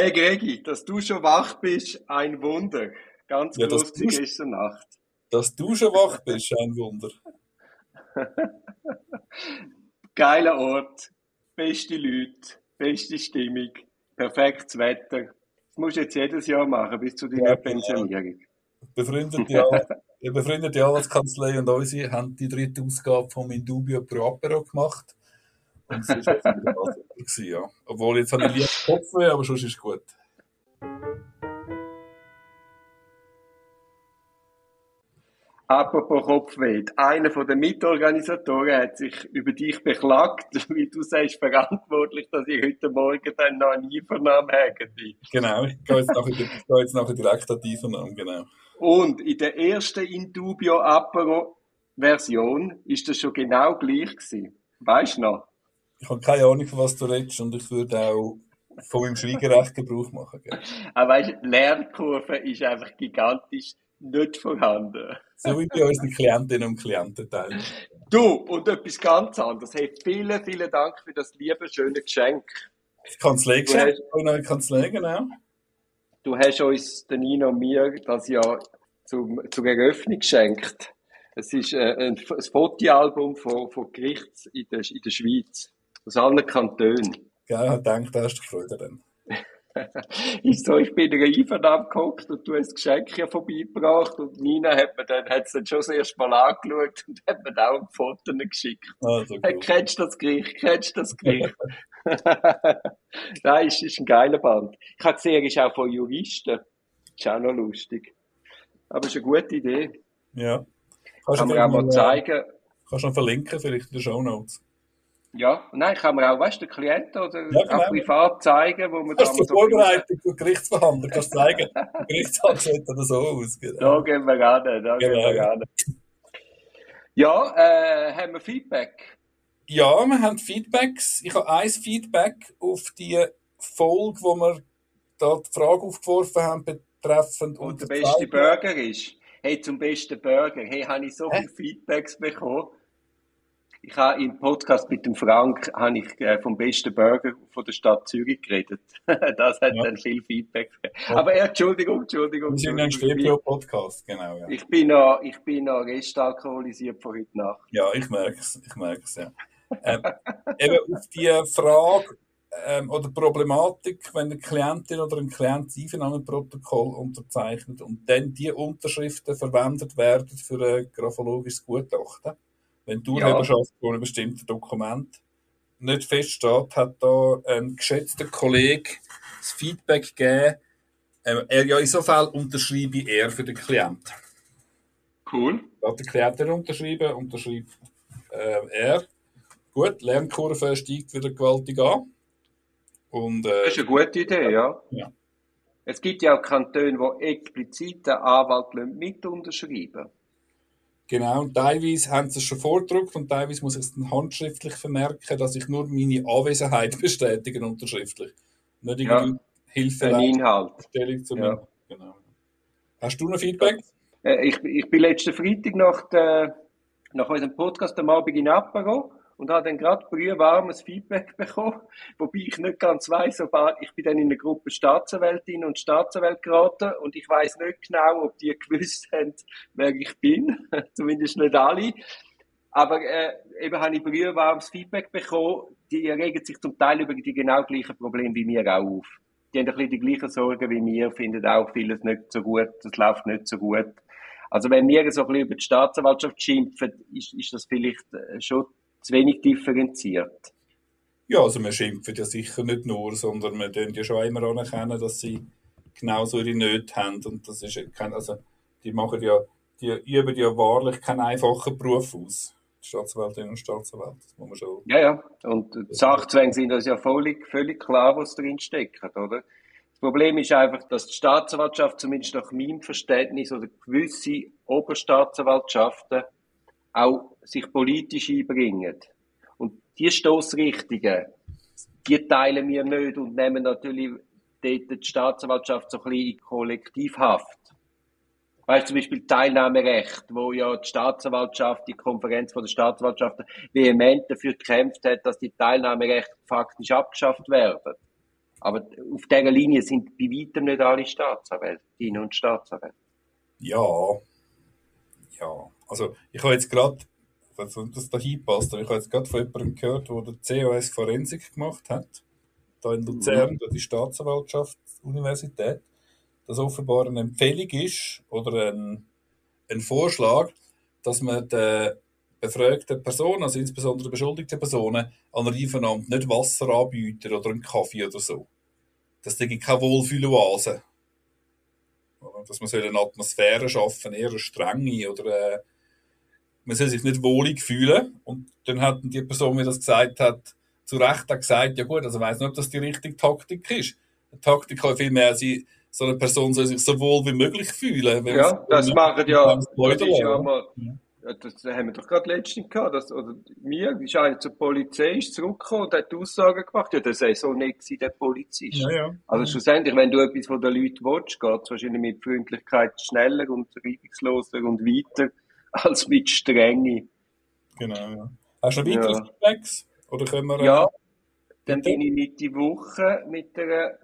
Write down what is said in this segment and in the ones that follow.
Hey Gregi, dass du schon wach bist, ein Wunder. Ganz Ja, groß du- gestern Nacht. Dass du schon wach bist, ein Wunder. Geiler Ort, beste Leute, beste Stimmung, perfektes Wetter. Das musst du jetzt jedes Jahr machen, bis zu deiner Ja, genau. Pensionierung. Befreundete, die befreundete Arbeitskanzlei und unsere haben die dritte Ausgabe von Indubio Pro Apero gemacht. Und es war echt wieder gewesen, ja. Obwohl jetzt habe ich lieber Kopfweh, aber sonst ist es gut. Apropos Kopfweh, einer von den Mitorganisatoren hat sich über dich beklagt, wie du sagst, verantwortlich, dass ich heute Morgen dann noch eine Einvernahme habe. Genau, ich gehe jetzt nachher, ich gehe jetzt nachher direkt an die Einvernahme, genau. Und in der ersten Indubio Apero Version ist das schon genau gleich gewesen. Weißt du noch? Ich habe keine Ahnung, von was du redest und ich würde auch von meinem Schweigerecht Gebrauch machen. Gell? Aber weißt, die Lernkurve ist einfach gigantisch nicht vorhanden. So wie bei unseren Klientinnen und Klienten teilen. Du, und etwas ganz anderes. Hey, vielen, vielen Dank für das liebe, schöne Geschenk. Eine neue Kanzlei, genau. Du hast uns, der Nino und mir, das ja zum, zur Eröffnung geschenkt. Es ist äh, ein, ein Fotoalbum von, von Gerichts in der, in der Schweiz. Aus allen Kantonen. Gell, ich denke, da hast du Freude dann. Ist so, ich bin in einer Einvernahme gehockt und du hast das Geschenk hier vorbeigebracht und Nina hat mir dann, es dann schon das erste Mal angeschaut und hat mir dann auch ein Foto geschickt. Also Hey, gut. kennst du das Gericht? Kennst du das Gericht? Nein, ist, ist ein geiler Band. Ich habe gesehen, er ist auch von Juristen. Ist auch noch lustig. Aber ist eine gute Idee. Ja. Kannst Kann du man auch mal mal zeigen. Kannst du noch verlinken, vielleicht in den Show Notes. Ja, nein, kann man auch, weißt du, den Klienten oder Ja, genau. auch privat zeigen, wo man da du mal so Vorbereitung für Gerichtsverhandlung kannst du zeigen. Gerichtsverhandlung sieht dann so aus. Genau. Da gehen wir ran, da gehen Genau. wir ran. Ja, äh, haben wir Feedback? Ja, wir haben Feedbacks. Ich habe ein Feedback auf die Folge, wo wir da die Frage aufgeworfen haben, betreffend Und der beste Burger ist. Hey, zum besten Burger. Hey, habe ich so viele Feedbacks bekommen. Ich habe im Podcast mit dem Frank habe ich äh, vom besten Burger von der Stadt Zürich geredet. das hat Ja. dann viel Feedback. gegeben. Aber äh, Entschuldigung, Entschuldigung. Wir sind ja ein. Stereo-Podcast, genau. Ja. Ich bin noch, ich bin noch restalkoholisiert von heute Nacht. Ja, ich merke es, ich merke es, ja. Ähm, eben auf die Frage ähm, oder Problematik, wenn eine Klientin oder ein Klient das Einvernahmeprotokoll unterzeichnet und dann die Unterschriften verwendet werden für ein graphologisches Gutachten. Wenn die Ja. Urheberschaft von einem bestimmten Dokument nicht feststeht, hat da ein geschätzter Kollege das Feedback gegeben, ähm, er ja in so Fall unterschreibe er für den Klienten. Cool. Hat der Klient unterschrieben, unterschreibt äh, er. Gut, Lernkurve steigt wieder gewaltig an. Und Das äh, ist eine gute Idee, ja. Ja. Es gibt ja auch Kantone, die explizit den Anwalt mit unterschreiben genau, und teilweise haben sie es schon vordruckt und teilweise muss ich es dann handschriftlich vermerken, dass ich nur meine Anwesenheit bestätige unterschriftlich. Nicht Ja. irgendwie Hilfe Ein Inhalt. Stellung zu Ja. Genau. Hast du noch Feedback? Äh, ich, ich bin letzten Freitag nach, der, nach unserem Podcast am Abend in Apero und habe dann gerade brühwarmes Feedback bekommen, wobei ich nicht ganz weiss, ob ich bin dann in eine Gruppe Staatsanwältinnen und Staatsanwälte geraten und ich weiß nicht genau, ob die gewusst haben, wer ich bin, zumindest nicht alle. Aber äh, eben habe ich brühwarmes Feedback bekommen, die regen sich zum Teil über die genau gleichen Probleme wie mir auch auf. Die haben ein bisschen die gleichen Sorgen wie mir, finden auch vieles nicht so gut, das läuft nicht so gut. Also wenn wir so ein bisschen über die Staatsanwaltschaft schimpfen, ist, ist das vielleicht äh, schon zu wenig differenziert. Ja, also wir schimpfen ja sicher nicht nur, sondern wir tun ja schon immer anerkennen, dass sie genauso ihre Nöte haben. Und das ist kein, also die machen ja, die üben ja wahrlich keinen einfachen Beruf aus. Die Staatsanwältinnen und Staatsanwälte, das muss man schon. Ja, ja. Und die Sachzwänge sind uns ja völlig, völlig klar, was drin steckt, oder? Das Problem ist einfach, dass die Staatsanwaltschaft, zumindest nach meinem Verständnis, oder gewisse Oberstaatsanwaltschaften auch sich politisch einbringen. Und die Stoßrichtungen, die teilen wir nicht und nehmen natürlich dort die Staatsanwaltschaft so ein bisschen in Kollektivhaft. Weißt du, zum Beispiel Teilnahmerecht, wo ja die Staatsanwaltschaft, die Konferenz von der Staatsanwaltschaften vehement dafür gekämpft hat, dass die Teilnahmerechte faktisch abgeschafft werden. Aber auf dieser Linie sind bei weitem nicht alle Staatsanwältinnen und Staatsanwälte. Ja. Ja. Also, ich habe jetzt gerade, dass das da hinpasst, ich habe jetzt gerade von jemandem gehört, der der COS Forensik gemacht hat, da in Luzern, mhm. die Staatsanwaltschaftsuniversität, dass offenbar eine Empfehlung ist oder ein, ein Vorschlag, dass man den befragten Personen, also insbesondere beschuldigten Personen, an der Einvernahme nicht Wasser anbieten oder einen Kaffee oder so. Das ist keine Wohlfühloase. Dass man eine Atmosphäre schaffen, eher eine strenge oder äh, man soll sich nicht wohlig fühlen. Und dann hat die Person, die das gesagt hat, zu Recht gesagt, ja gut, also weiß nicht, ob das die richtige Taktik ist. Die Taktik kann vielmehr sein, so eine Person soll sich so wohl wie möglich fühlen. Ja, das machen ja, das ist ja mal, das haben wir doch gerade letztens gehabt, dass, oder mir ist einer zur Polizei ist zurückgekommen und hat Aussagen gemacht, ja, das sei so nicht gewesen, der Polizist. Ja, ja. Also schlussendlich, wenn du etwas von den Leuten willst, geht es wahrscheinlich mit Freundlichkeit schneller und reibungsloser und weiter, als mit Strenge. Genau, ja. Hast du noch weitere ja. Feedbacks? Oder können wir... Ja, äh, dann bin ich Mitte Woche mit der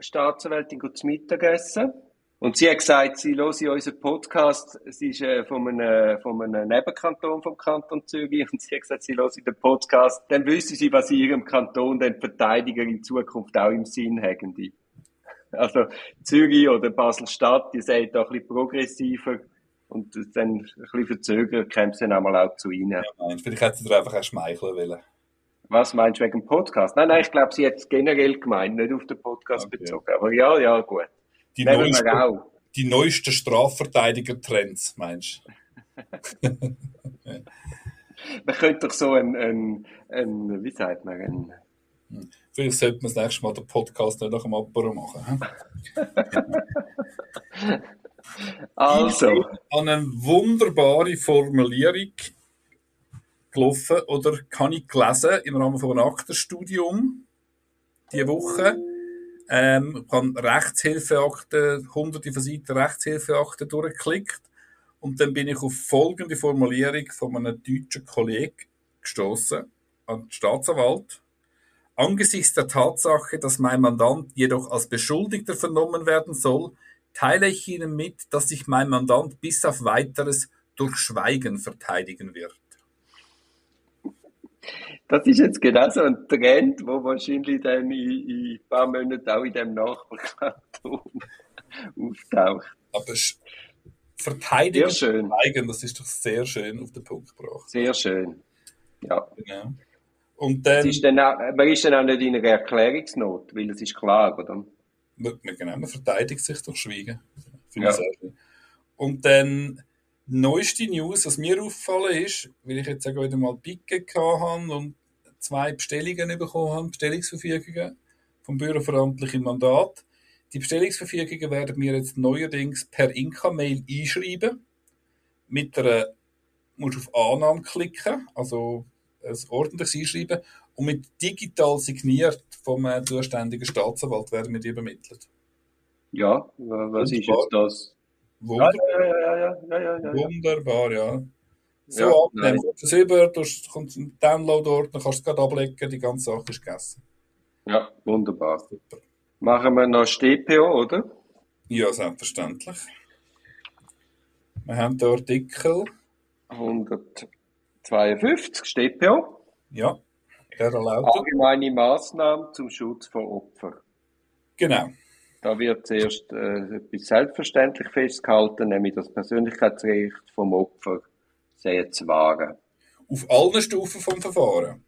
Staatsanwältin zum Mittagessen. Und sie hat gesagt, sie höre unseren Podcast. Sie ist äh, von, einem, von einem Nebenkanton vom Kanton Zürich. Und sie hat gesagt, sie höre den Podcast. Dann wüsste sie, was in ihrem Kanton den Verteidiger in Zukunft auch im Sinn haben. Also Zürich oder Basel-Stadt, die sind da ein bisschen progressiver. Und dann ein bisschen verzögert kommt sie dann einmal auch zu ihnen. Ja, vielleicht hätte sie dir einfach auch schmeicheln wollen. Was meinst du wegen dem Podcast? Nein, nein, ich glaube, sie hat es generell gemeint, nicht auf den Podcast okay. bezogen. Aber ja, ja, gut. Die, neueste, die neuesten Strafverteidiger-Trends, meinst du? man könnte doch so ein, ein, ein wie sagt man, ein, hm. Vielleicht sollte man das nächste Mal den Podcast nicht nach dem Apero machen. also. An eine wunderbare Formulierung gelaufen oder kann ich gelesen im Rahmen von einem Aktenstudium diese Woche. Ähm, ich habe Rechtshilfeakten, hunderte von Seiten Rechtshilfeakten durchgeklickt und dann bin ich auf folgende Formulierung von einem deutschen Kollegen gestoßen an den Staatsanwalt. Angesichts der Tatsache, dass mein Mandant jedoch als Beschuldigter vernommen werden soll, teile ich Ihnen mit, dass sich mein Mandant bis auf weiteres durch Schweigen verteidigen wird. Das ist jetzt genau so ein Trend, der wahrscheinlich dann in, in ein paar Monaten auch in dem Nachbarkanton auftaucht. Aber verteidigen schön. Eigen, das ist doch sehr schön auf den Punkt gebracht. Sehr schön. Ja. Genau. Und dann, ist dann auch, man ist dann auch nicht in einer Erklärungsnot, weil es ist klar, oder? Man, genau, man verteidigt sich durch Schweigen. Finde ja. ich. Und dann neueste News, was mir aufgefallen ist, weil ich jetzt auch wieder mal Picke hatte und zwei Bestellungen bekommen habe, Bestellungsverfügungen vom Büroverantwortlichen Mandat. Die Bestellungsverfügungen werden wir jetzt neuerdings per Inka-Mail einschreiben. Mit einer, musst auf Annahme klicken, also ein ordentliches Einschreiben, und mit digital signiert vom äh, zuständigen Staatsanwalt werden wir die übermittelt. Ja, was ist jetzt das? Wunder ja, ja, ja, ja, ja, ja, Wunderbar, ja. So ja, abnehmen, das über, du kommst einen Download-Ort, dann kannst du es gerade ablegen, die ganze Sache ist gegessen. Ja, wunderbar. Super. Machen wir noch StPO, oder? Ja, selbstverständlich. Wir haben den Artikel 152 StPO. Ja. Allgemeine Maßnahmen zum Schutz von Opfern. Genau. Da wird zuerst äh, etwas selbstverständlich festgehalten, nämlich das Persönlichkeitsrecht vom Opfer sehr zu wahren. Auf allen Stufen vom Verfahren.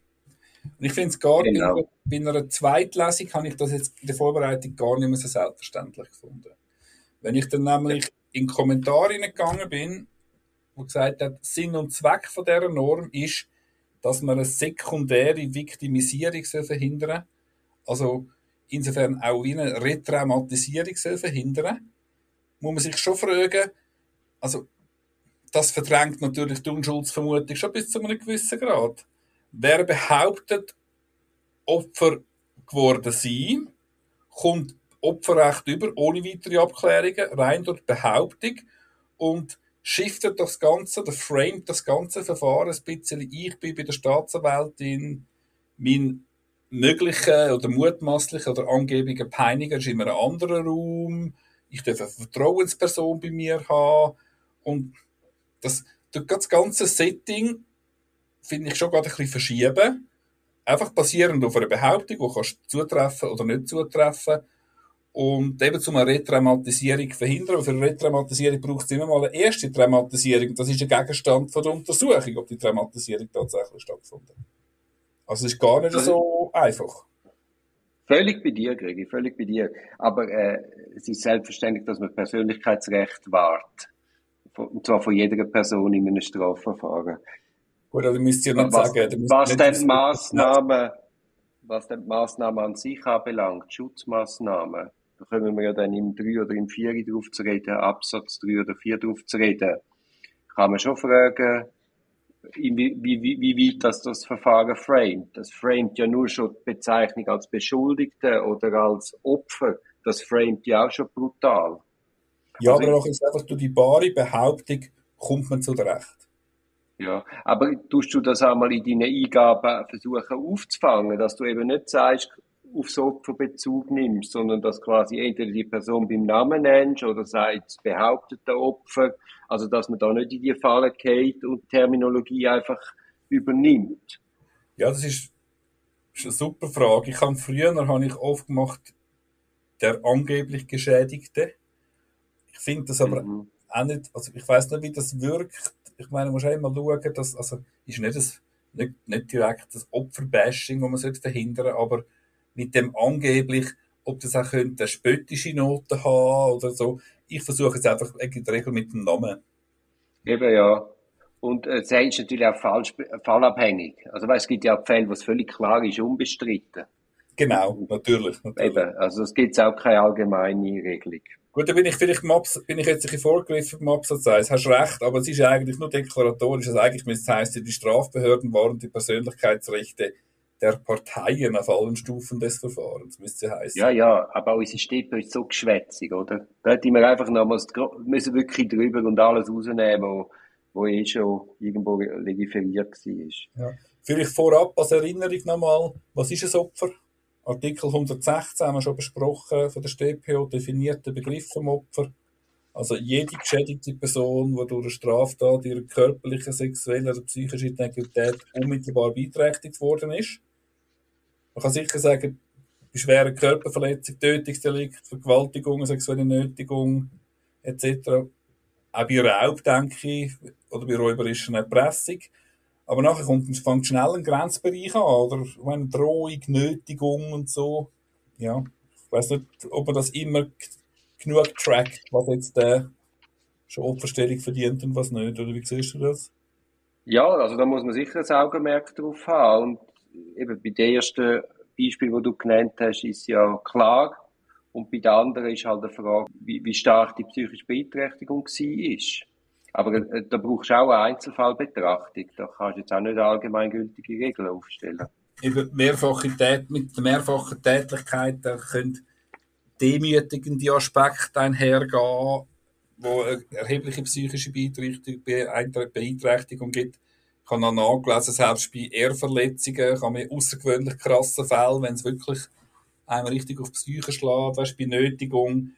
Und ich finde es gar genau. nicht, bei einer Zweitlesung habe ich das jetzt in der Vorbereitung gar nicht mehr so selbstverständlich gefunden. Wenn ich dann nämlich in Kommentare gegangen bin, wo gesagt hat, Sinn und Zweck von dieser Norm ist, dass man eine sekundäre Viktimisierung verhindern soll. Also insofern auch wie eine Retraumatisierung soll verhindern muss man sich schon fragen, also das verdrängt natürlich die Unschuldsvermutung schon bis zu einem gewissen Grad. Wer behauptet, Opfer geworden sein, kommt Opferrecht über, ohne weitere Abklärungen, rein durch Behauptung und shiftet das Ganze, oder framet das ganze Verfahren ein bisschen. Ich bin bei der Staatsanwältin, mein möglichen oder mutmaßlichen oder angeblichen Peiniger ist immer ein anderer Raum. Ich darf eine Vertrauensperson bei mir haben. Und das, das ganze Setting finde ich schon gerade ein bisschen verschieben. Einfach basierend auf einer Behauptung, die kannst zutreffen oder nicht zutreffen. Und eben zu einer Retraumatisierung verhindern. für eine Retraumatisierung braucht es immer mal eine erste Traumatisierung. Das ist der Gegenstand von der Untersuchung, ob die Traumatisierung tatsächlich stattgefunden hat. Also es ist gar nicht so einfach. Völlig bei dir, Gregi, völlig bei dir. Aber äh, es ist selbstverständlich, dass man Persönlichkeitsrecht wahrt. Und zwar von jeder Person in einem Strafverfahren. Gut, also müsst ihr nicht was, sagen. Was denn Maßnahmen, was denn Maßnahmen an sich anbelangt, Schutzmaßnahmen, da kommen wir ja dann im 3 oder im 4 drauf zu reden, Absatz 3 oder 4 drauf zu reden, kann man schon fragen, wie, wie, wie, weit das, das Verfahren framet. Das framet ja nur schon die Bezeichnung als Beschuldigte oder als Opfer. Das framet ja auch schon brutal. Ja, also aber auch jetzt einfach durch die bare Behauptung kommt man zu Recht. Ja, aber tust du das einmal in deinen Eingaben versuchen aufzufangen, dass du eben nicht sagst, aufs Opfer Bezug nimmst, sondern dass quasi entweder die Person beim Namen nennst oder sagst, behauptete Opfer also, dass man da nicht in die Falle geht und Terminologie einfach übernimmt. Ja, das ist, ist eine super Frage. Ich habe früher habe ich oft gemacht, der angeblich Geschädigte. Ich finde das aber mhm. auch nicht, also ich weiß nicht, wie das wirkt. Ich meine, man muss auch immer schauen, dass, also, ist nicht, das, nicht, nicht direkt das Opferbashing, das man verhindern sollte, aber mit dem angeblich, ob das auch könnte eine spöttische Note haben oder so ich versuche es einfach in der Regel mit dem Namen. Eben, ja. Und äh, das ist natürlich auch falsch, fallabhängig. Also, weißt, es gibt ja auch Fälle, wo es völlig klar ist, unbestritten. Genau, natürlich. natürlich. Eben, also es gibt auch keine allgemeine Regelung. Gut, da bin ich vielleicht bin ich jetzt ein bisschen vorgegriffen beim Absatz 1. Hast recht, aber es ist eigentlich nur deklaratorisch. Also eigentlich müsste es heißen, die Strafbehörden waren die Persönlichkeitsrechte der Parteien auf allen Stufen des Verfahrens, müsste heißen. Ja, ja, aber unsere Stimme ist so geschwätzig, oder? Da hätten wir einfach nochmals, müssen wirklich drüber und alles rausnehmen, wo, wo eh schon irgendwo legiferiert war. Ja. Vielleicht vorab als Erinnerung nochmal, was ist ein Opfer? Artikel 116 haben wir schon besprochen, von der StPO definiert den Begriff vom Opfer. Also jede geschädigte Person, die durch eine Straftat ihrer körperlichen, sexuellen oder psychischen Integrität unmittelbar beeinträchtigt worden ist. Man kann sicher sagen, bei schweren Körperverletzungen, Tötungsdelikt, Vergewaltigung, sexuelle Nötigung etc. Auch bei Raub, denke ich, oder bei räuberischen Erpressung. Aber nachher kommt, fängt schnell ein Grenzbereich an, oder eine Drohung, Nötigung und so. Ja, ich weiß nicht, ob man das immer genug trackt, was jetzt der schon Opferstellung verdient und was nicht, oder wie siehst du das? Ja, also da muss man sicher ein Augenmerk drauf haben und eben bei dem ersten Beispiel, das du genannt hast, ist ja klar. Und bei den anderen ist halt die Frage, wie, wie stark die psychische Beeinträchtigung war. Aber äh, da brauchst du auch eine Einzelfallbetrachtung. Da kannst du jetzt auch nicht allgemeingültige Regeln aufstellen. Eben mehrfache Tät mit der mehrfachen Tätigkeit da können demütigende Aspekte einhergehen, wo erhebliche psychische Beeinträchtigung gibt. Ich habe noch nachgelesen, selbst bei Ehrverletzungen kann man außergewöhnlich krasse Fälle, wenn es wirklich einem richtig auf die Psyche schlägt, weißt, bei Nötigung,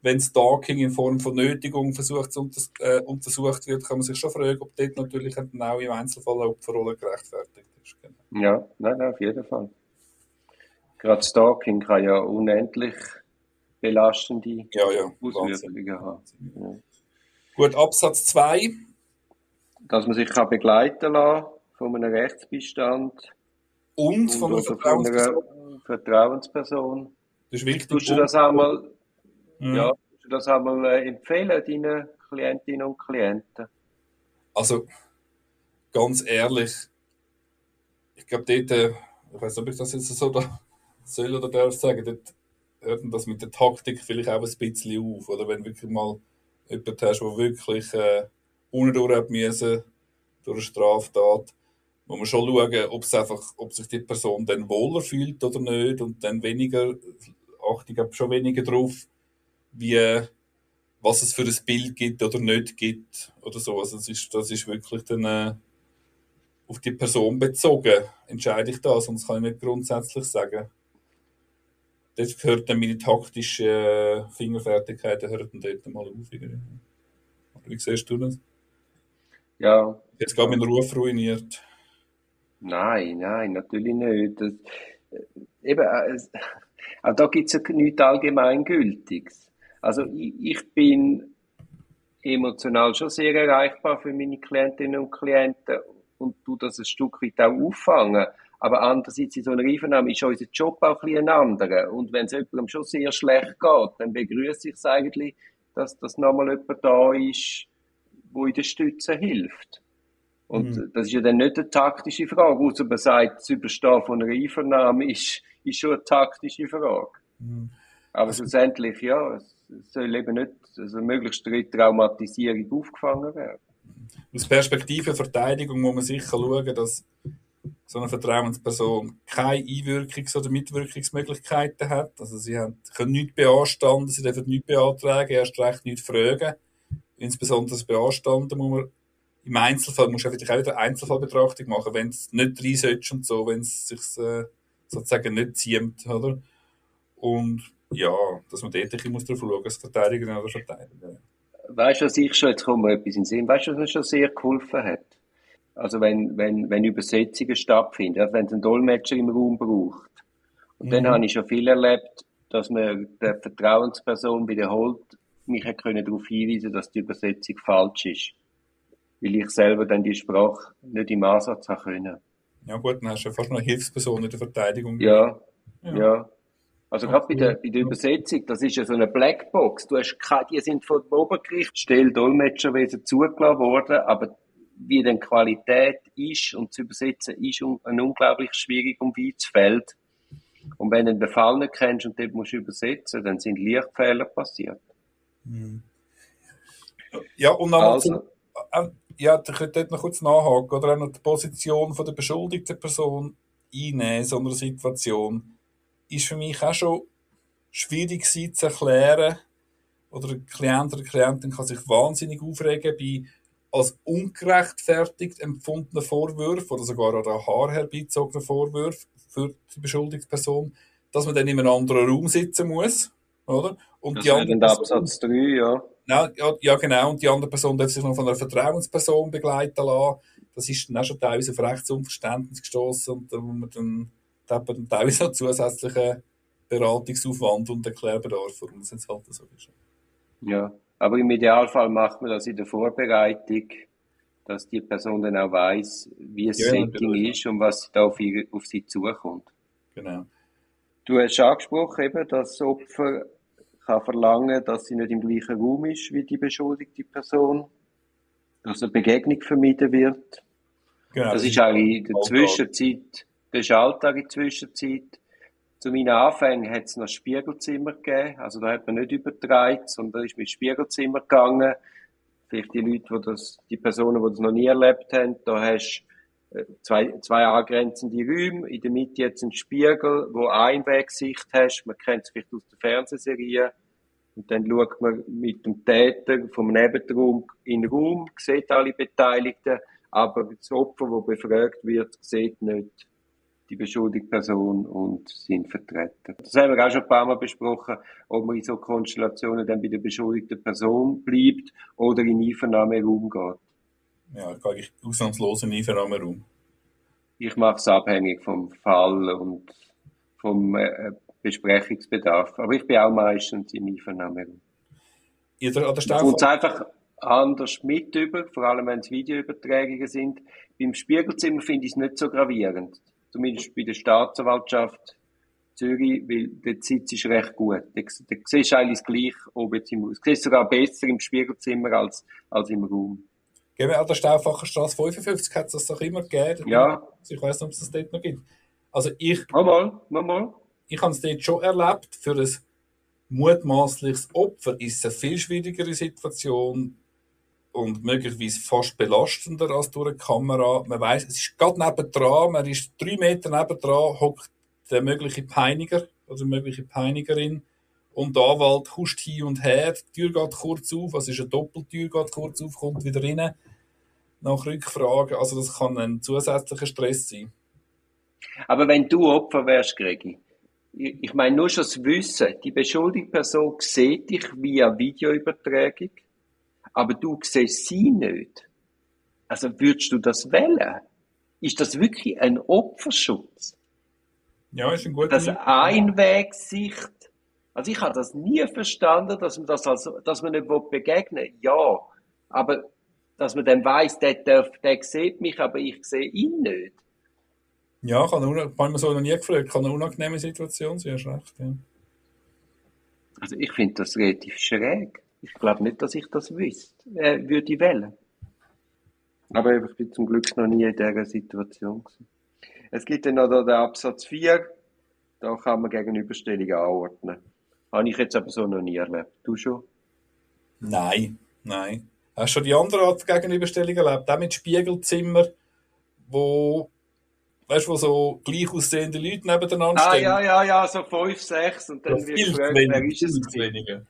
wenn Stalking in Form von Nötigung versucht, unters äh, untersucht wird, kann man sich schon fragen, ob dort natürlich genau im Einzelfall eine Opferrolle gerechtfertigt ist. Genau. Ja, nein, nein, auf jeden Fall. Gerade Stalking kann ja unendlich belastende ja, ja, Auswirkungen haben. Ja. Gut, Absatz 2 dass man sich kann begleiten lassen von einem Rechtsbeistand. Und, von einer Vertrauensperson. Vertrauensperson. Das ist wichtig. Tust du das einmal, mhm. ja, du das einmal äh, empfehlen, deinen Klientinnen und Klienten? Also, ganz ehrlich, ich glaube, dort, äh, ich weiß nicht, ob ich das jetzt so da soll oder darf sagen, dort hört das mit der Taktik vielleicht auch ein bisschen auf. Oder wenn du wirklich mal jemanden hast, der wirklich äh, unten hat müssen, durch eine Straftat, muss man schon schauen, ob, es einfach, ob sich die Person dann wohler fühlt oder nicht und dann weniger, achte ich schon weniger drauf, wie, was es für ein Bild gibt oder nicht gibt oder so. Also das ist, das ist wirklich dann äh, auf die Person bezogen entscheide ich das das kann ich nicht grundsätzlich sagen. Das gehört dann meine taktische äh, Fingerfertigkeit, hört dann dort mal auf. Wie siehst du das? Ja. Jetzt gerade meinen Ruf ruiniert. Nein, nein, natürlich nicht. Das, äh, eben, äh, auch da gibt es ja nichts Allgemeingültiges. Also ich, ich bin emotional schon sehr erreichbar für meine Klientinnen und Klienten und tu das ein Stück weit auch auffangen. Aber andererseits in so einer Einvernahme ist unser Job auch ein, bisschen ein anderer. Und wenn es jemandem schon sehr schlecht geht, dann begrüße ich es eigentlich, dass, dass nochmal jemand da ist, wo in der Stütze hilft. Und mhm. das ist ja dann nicht eine taktische Frage, außer man sagt, das Überstehen von einer Einvernahme ist, ist schon eine taktische Frage. Mhm. Aber also, schlussendlich, ja, es soll eben nicht, also möglichst eine Traumatisierung aufgefangen werden. Aus Perspektive Verteidigung muss man sicher schauen, dass so eine Vertrauensperson keine Einwirkungs- oder Mitwirkungsmöglichkeiten hat. Also sie haben, können nichts beanstanden, sie dürfen nichts beantragen, erst recht nichts fragen. Insbesondere das Beanstanden muss man im Einzelfall, muss man vielleicht auch wieder Einzelfallbetrachtung machen, wenn es nicht rein sollte und so, wenn es sich äh, sozusagen nicht ziemt, oder? Und ja, dass man dort ein muss darauf schauen, als Verteidiger oder Verteidiger. Weißt du, was ich schon, jetzt kommt mir etwas in den Sinn, weißt du, was mir schon sehr geholfen hat? Also wenn, wenn, wenn Übersetzungen stattfinden, also wenn es einen Dolmetscher im Raum braucht. Und mhm. dann habe ich schon viel erlebt, dass man der Vertrauensperson wiederholt mich können darauf hinweisen, dass die Übersetzung falsch ist. Weil ich selber dann die Sprache nicht im Ansatz haben können. Ja gut, dann hast du ja fast noch in der Verteidigung. Ja, ja. ja. Also gerade bei der, bei der Übersetzung, das ist ja so eine Blackbox. Du hast keine, die sind von dem Obergerichtsstelle Dolmetscherwesen zugelassen worden, aber wie denn Qualität ist und zu übersetzen ist ein unglaublich schwierig und weites Feld. Und wenn du den Fall nicht kennst und dort musst du übersetzen, dann sind Lichtfehler passiert. Hm. Ja, und nochmal also, äh, ja, ich könnte dort noch kurz nachhaken, oder auch noch die Position von der beschuldigten Person einnehmen in so einer Situation ist für mich auch schon schwierig zu erklären. Oder ein Klient oder eine Klientin kann sich wahnsinnig aufregen bei als ungerechtfertigt empfundenen Vorwürfen oder sogar an Haar herbeizogenen Vorwürfen für die beschuldigte Person, dass man dann in einem anderen Raum sitzen muss. Oder? Und das die andere Person, Absatz 3, ja. Ja, ja, genau. Und die andere Person darf sich noch von einer Vertrauensperson begleiten lassen. Das ist dann auch schon teilweise auf Rechtsunverständnis gestoßen und da muss man dann hat man teilweise noch zusätzlichen Beratungsaufwand und Erklärbedarf, warum es jetzt halt so ist. Ja, aber im Idealfall macht man das in der Vorbereitung, dass die Person dann auch weiß, wie es ja, Setting ist und was da auf, ihr, auf sie zukommt. Genau. Du hast angesprochen, eben, dass das Opfer kann verlangen, dass sie nicht im gleichen Raum ist wie die beschuldigte Person, dass eine Begegnung vermieden wird. Genau, das, ist eigentlich in der Zwischenzeit das ist Alltag in der Zwischenzeit. Zu meinen Anfängen hat es noch Spiegelzimmer gegeben. Also da hat man nicht übertragen, sondern da ist mit Spiegelzimmer gegangen. Vielleicht die Leute, die das, die Personen, die das noch nie erlebt haben, da hast äh, zwei, zwei angrenzende Räume, in der Mitte jetzt ein Spiegel, wo Einwegsicht hast. Man kennt es vielleicht aus der Fernsehserie. Und dann schaut man mit dem Täter vom Nebenraum in den Raum, sieht alle Beteiligten, aber das Opfer, das befragt wird, sieht nicht die beschuldigte Person und sind Vertreter. Das haben wir auch schon ein paar Mal besprochen, ob man in so Konstellationen dann bei der beschuldigten Person bleibt oder in Einvernahmeraum geht. Ja, ich gehe eigentlich ausnahmslos in Einvernahmeraum. Ich mache es abhängig vom Fall und vom äh, Besprechungsbedarf. Aber ich bin auch meistens im Einvernahmeraum. Jeder an der Und einfach anders mit über, vor allem wenn es Videoübertragungen sind. Beim Spiegelzimmer finde ich es nicht so gravierend zumindest bei der Staatsanwaltschaft Zürich, weil der Sitz ist recht gut. Da, da siehst du eigentlich gleich oben im Haus. Du siehst sogar besser im Spiegelzimmer als, als im Raum. Gehen wir an der Stauffacher Straße 55 hat es das doch immer gegeben. Ja. Ich weiß nicht, ob es das dort noch gibt. Also ich... Mal, mal, mal. Ich habe es dort schon erlebt. Für ein mutmaßliches Opfer ist es eine viel schwierigere Situation, und möglicherweise fast belastender als durch eine Kamera. Man weiß, es ist gerade nebendran, man ist drei Meter nebendran, hockt der mögliche Peiniger oder die mögliche Peinigerin und der Anwalt huscht hin und her, die Tür geht kurz auf, also ist eine Doppeltür, geht kurz auf, kommt wieder rein. nach Rückfragen. Also das kann ein zusätzlicher Stress sein. Aber wenn du Opfer wärst, Gregi, ich meine nur schon das Wissen, die beschuldigte Person sieht dich via Videoübertragung, aber du siehst sie nicht. Also würdest du das wählen? Ist das wirklich ein Opferschutz? Ja, ist ein guter Das Einwegsicht. Also ich habe das nie verstanden, dass man das also, dass man nicht begegnen will. Ja, aber dass man dann weiß, der, darf, der sieht mich, aber ich sehe ihn nicht. Ja, kann eine, so noch nie gefragt, kann eine unangenehme Situation sein, hast recht. Ja. Also ich finde das relativ schräg. Ich glaube nicht, dass ich das wüsste, äh, würde wählen. Aber ich bin zum Glück noch nie in dieser Situation gewesen. Es gibt dann noch den Absatz 4, da kann man Gegenüberstellungen anordnen. Habe ich jetzt aber so noch nie erlebt. Du schon? Nein, nein. Hast du schon die andere Art Gegenüberstellung erlebt? Auch mit Spiegelzimmer, wo weißt du, wo so gleich aussehende Leute nebeneinander ah, stehen. Ah, ja, ja, ja, so fünf, sechs und dann wird gefragt, wer ist es? Weniger.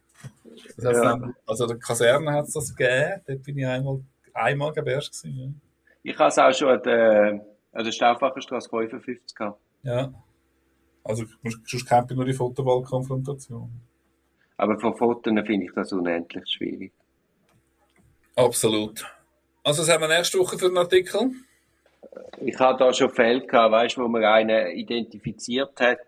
Das ja. dann, also der Kaserne hat es das gegeben, dort bin ich einmal, einmal erst gewesen. Ja. Ich habe es auch schon an der, an der Stauffacherstraße 55 gehabt. Ja. Also sonst kämpfe nur die Fotowallkonfrontation. Aber von Fotos finde ich das unendlich schwierig. Absolut. Also was haben wir nächste Woche für einen Artikel? ich habe da schon Fälle gehabt, weißt, wo man einen identifiziert hat.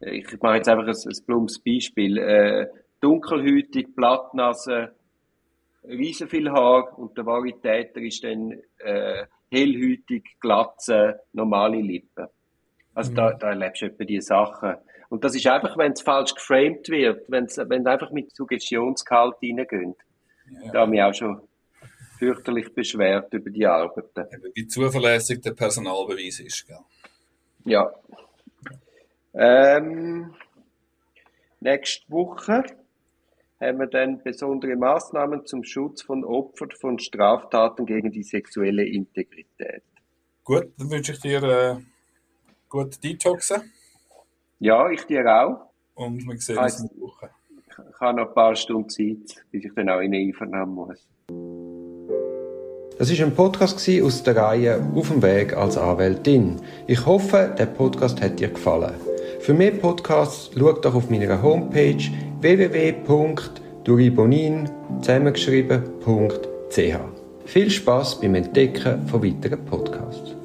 Ich mache jetzt einfach ein, ein plumps Beispiel. Äh, dunkelhütig, Blattnase, riesen viel Haar und der wahre Täter ist dann äh, hellhütig, glatze, normale Lippen. Also mhm. da, da erlebst du etwa diese Sachen. Und das ist einfach, wenn es falsch geframed wird, wenn es einfach mit Suggestionsgehalt reingeht. Ja. Da habe ich auch schon fürchterlich beschwert über die Arbeiten. Wie zuverlässig der Personalbeweis ist, gell? Ja. Ähm, nächste Woche haben wir dann besondere Maßnahmen zum Schutz von Opfern von Straftaten gegen die sexuelle Integrität. Gut, dann wünsche ich dir äh, gute Detoxen. Ja, ich dir auch. Und wir sehen uns nächste Woche. Ich habe noch ein paar Stunden Zeit, bis ich dann auch in den Einvernahmen muss. Das ist ein Podcast aus der Reihe Auf dem Weg als Anwältin. Ich hoffe, der Podcast hat dir gefallen. Für mehr Podcasts schau doch auf meiner Homepage www.duribonin zusammengeschrieben.ch. Viel Spaß beim Entdecken von weiteren Podcasts.